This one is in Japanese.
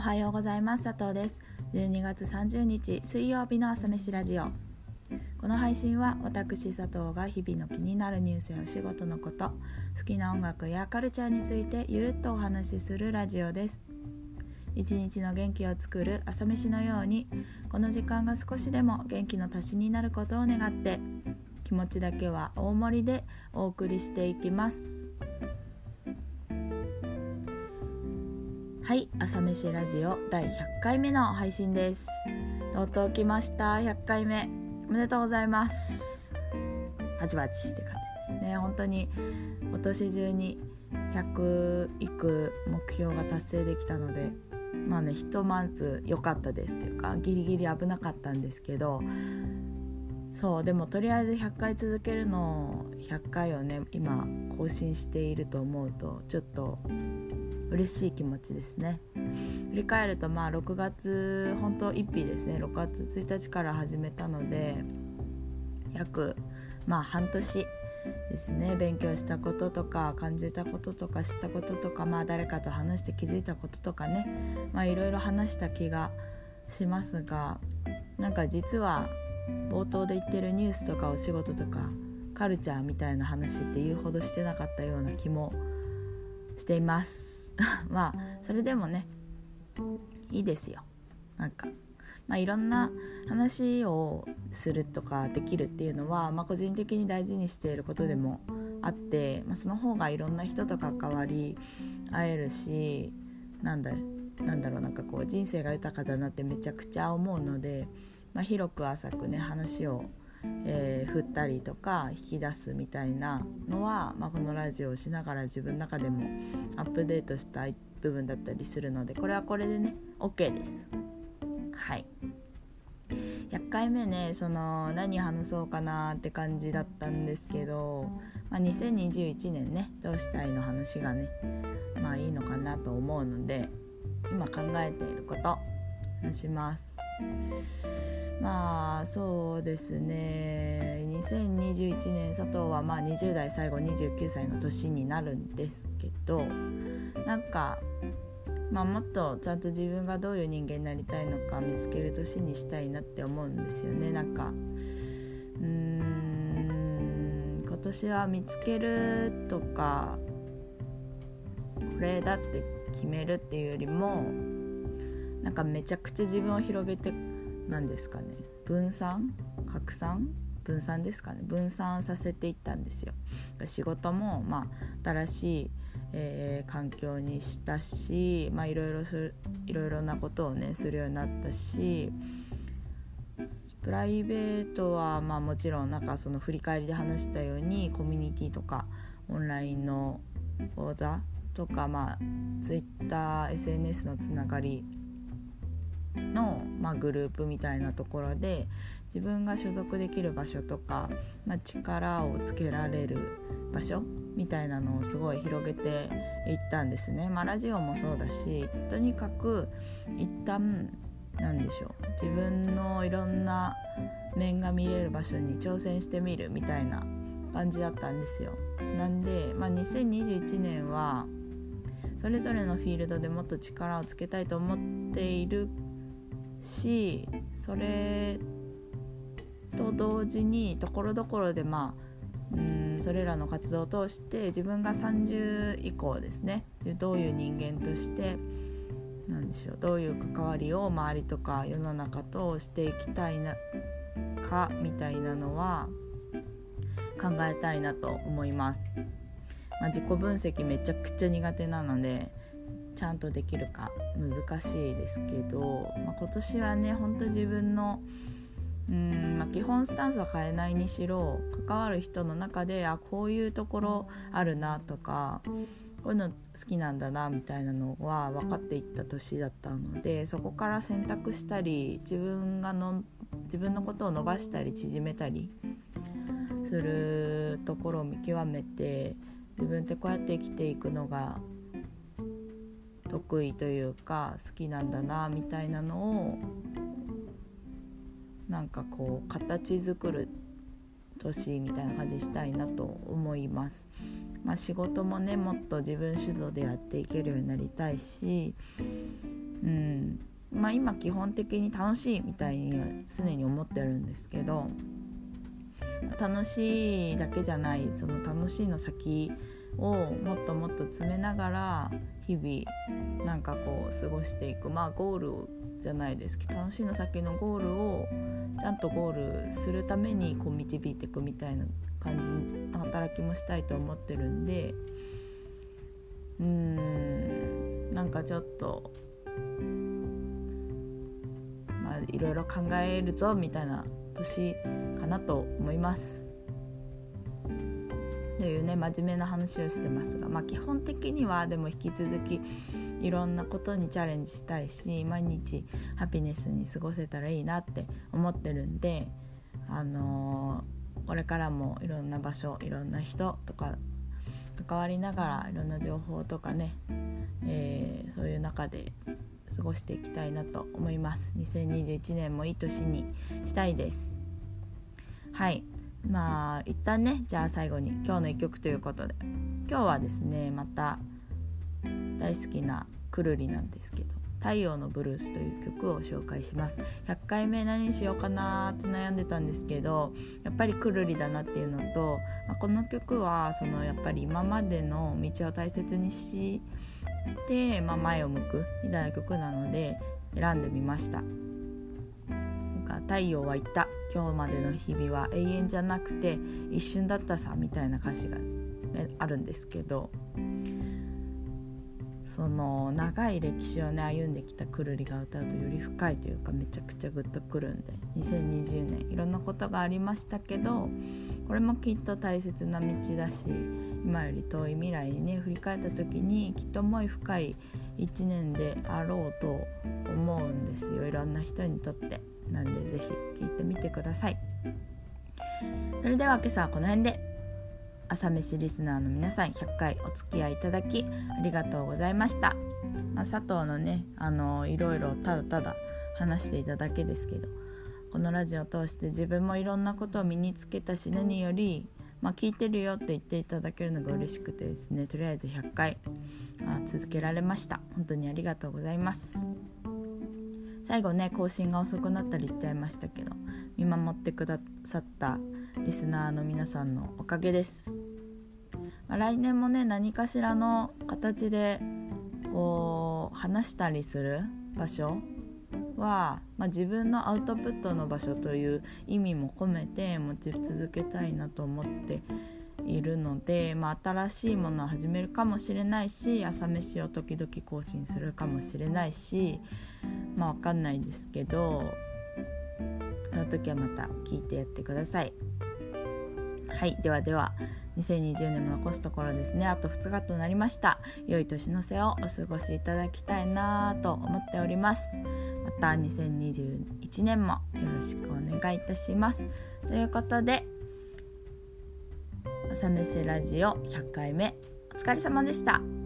おはようございます。佐藤です。12月30日水曜日の朝飯ラジオ。この配信は私佐藤が日々の気になるニュースやお仕事のこと好きな音楽やカルチャーについてゆるっとお話しするラジオです。一日の元気を作る朝飯のようにこの時間が少しでも元気の足しになることを願って気持ちだけは大盛りでお送りしていきます。はい朝飯ラジオ第100回目の配信です。とうとう来ました。100回目。おめでとうございます。バチバチって感じですね。本当に今年中に100いく目標が達成できたのでまあねひとまず良かったです。っていうかギリギリ危なかったんですけどそうでもとりあえず100回続けるの100回をね今更新していると思うとちょっと嬉しい気持ちですね。振り返るとまあ6月本当1日ですね。6月1日から始めたので約まあ半年ですね。勉強したこととか感じたこととか知ったこととかまあ誰かと話して気づいたこととかね。まあいろいろ話した気がしますがなんか実は冒頭で言ってるニュースとかお仕事とかカルチャーみたいな話って言うほどしてなかったような気もしています。まあそれでもねいいですよ。なんかまあいろんな話をするとかできるっていうのは、まあ、個人的に大事にしていることでもあって、まあ、その方がいろんな人と関わり合えるしなんだなんだろうなんかこう人生が豊かだなってめちゃくちゃ思うので、まあ、広く浅くね話をえー、振ったりとか引き出すみたいなのは、まあ、このラジオをしながら自分の中でもアップデートしたい部分だったりするのでこれはこれでね OK です。はい100回目ねその何話そうかなって感じだったんですけど、まあ、2021年ねどうしたいの話がねまあいいのかなと思うので今考えていることします。まあそうですね。2021年佐藤はまあ20代最後29歳の年になるんですけどなんか、まあ、もっとちゃんと自分がどういう人間になりたいのか見つける年にしたいなって思うんですよね。なんかうん今年は見つけるとかこれだって決めるっていうよりもなんかめちゃくちゃ自分を広げて何ですかね。分散？拡散？分散ですかね。分散させていったんですよ。仕事もまあ新しい、えー、環境にしたしまあいろいろするいろいろなことをねするようになったしプライベートはまあもちろんなんかその振り返りで話したようにコミュニティとかオンラインの講座とかまあ TwitterSNS のつながりの、まあ、グループみたいなところで自分が所属できる場所とか、まあ、力をつけられる場所みたいなのをすごい広げていったんですね。まあ、ラジオもそうだしとにかく一旦何でしょう自分のいろんな面が見れる場所に挑戦してみるみたいな感じだったんですよ。なんで、まあ、2021年はそれぞれのフィールドでもっと力をつけたいと思っているしそれと同時にところどころでまあうんそれらの活動を通して自分が30以降ですねどういう人間として何でしょうどういう関わりを周りとか世の中としていきたいなかみたいなのは考えたいなと思います。まあ、自己分析めちゃくちゃ苦手なのでちゃんとできるか難しいですけど、まあ、今年はねほんと自分のうん、まあ、基本スタンスは変えないにしろ関わる人の中であこういうところあるなとかこういうの好きなんだなみたいなのは分かっていった年だったのでそこから選択したり自分がの自分のことを伸ばしたり縮めたりするところを見極めて自分ってこうやって生きていくのが得意というか好きなんだなみたいなのをなんかこう形作る年みたいな感じしたいなと思います。まあ、仕事もねもっと自分主導でやっていけるようになりたいしううんまあ今基本的に楽しいみたいには常に思ってるんですけど楽しいだけじゃないその楽しいの先をもっともっと詰めながら日々なんかこう過ごしていくまあゴールじゃないですけど楽しいの先のゴールをちゃんとゴールするためにこう導いていくみたいな感じ働きもしたいと思ってるんでうーんなんかちょっとまあいろいろ考えるぞみたいな年かなと思います。というね真面目な話をしてますが、まあ、基本的にはでも引き続きいろんなことにチャレンジしたいし毎日ハピネスに過ごせたらいいなって思ってるんで、あのー、これからもいろんな場所いろんな人とか関わりながらいろんな情報とかね、えー、そういう中で過ごしていきたいなと思います。2021年もいい年にしたいです。はい。まあ一旦ねじゃあ最後に今日の一曲ということで。今日はですねまた大好きなくるりなんですけど「太陽のブルース」という曲を紹介します。100回目何にしようかなって悩んでたんですけどやっぱりくるりだなっていうのと、まあ、この曲はそのやっぱり今までの道を大切にして、まあ、前を向くみたいな曲なので選んでみました。太陽は言った今日までの日々は永遠じゃなくて一瞬だったさみたいな歌詞が、ね、あるんですけどその長い歴史をね歩んできたくるりが歌うとより深いというかめちゃくちゃグッとくるんで2020年いろんなことがありましたけどこれもきっと大切な道だし今より遠い未来にね振り返った時にきっと思い深い1年であろうと思うんですよいろんな人にとって。なんで是非聞いてみてください。それでは今朝はこの辺で。朝飯リスナーの皆さん100回お付き合いいただきありがとうございました、まあ、佐藤のねあのいろいろただただ話していただけですけどこのラジオを通して自分もいろんなことを身につけたし何より、まあ、聞いてるよって言っていただけるのが嬉しくてですねとりあえず100回あ続けられました。本当にありがとうございます。最後ね更新が遅くなったりしちゃいましたけど見守ってくださったリスナーの皆さんのおかげです、まあ、来年もね何かしらの形でこう話したりする場所は、まあ、自分のアウトプットの場所という意味も込めて持ち続けたいなと思っているので、まあ、新しいものを始めるかもしれないし朝飯を時々更新するかもしれないしまあ分かんないですけどその時はまた聞いてやってください。はいではでは2020年も残すところですね。あと2日となりました。良い年の瀬をお過ごしいただきたいなと思っております。また2021年もよろしくお願いいたします。ということで朝飯ラジオ100回目お疲れ様でした。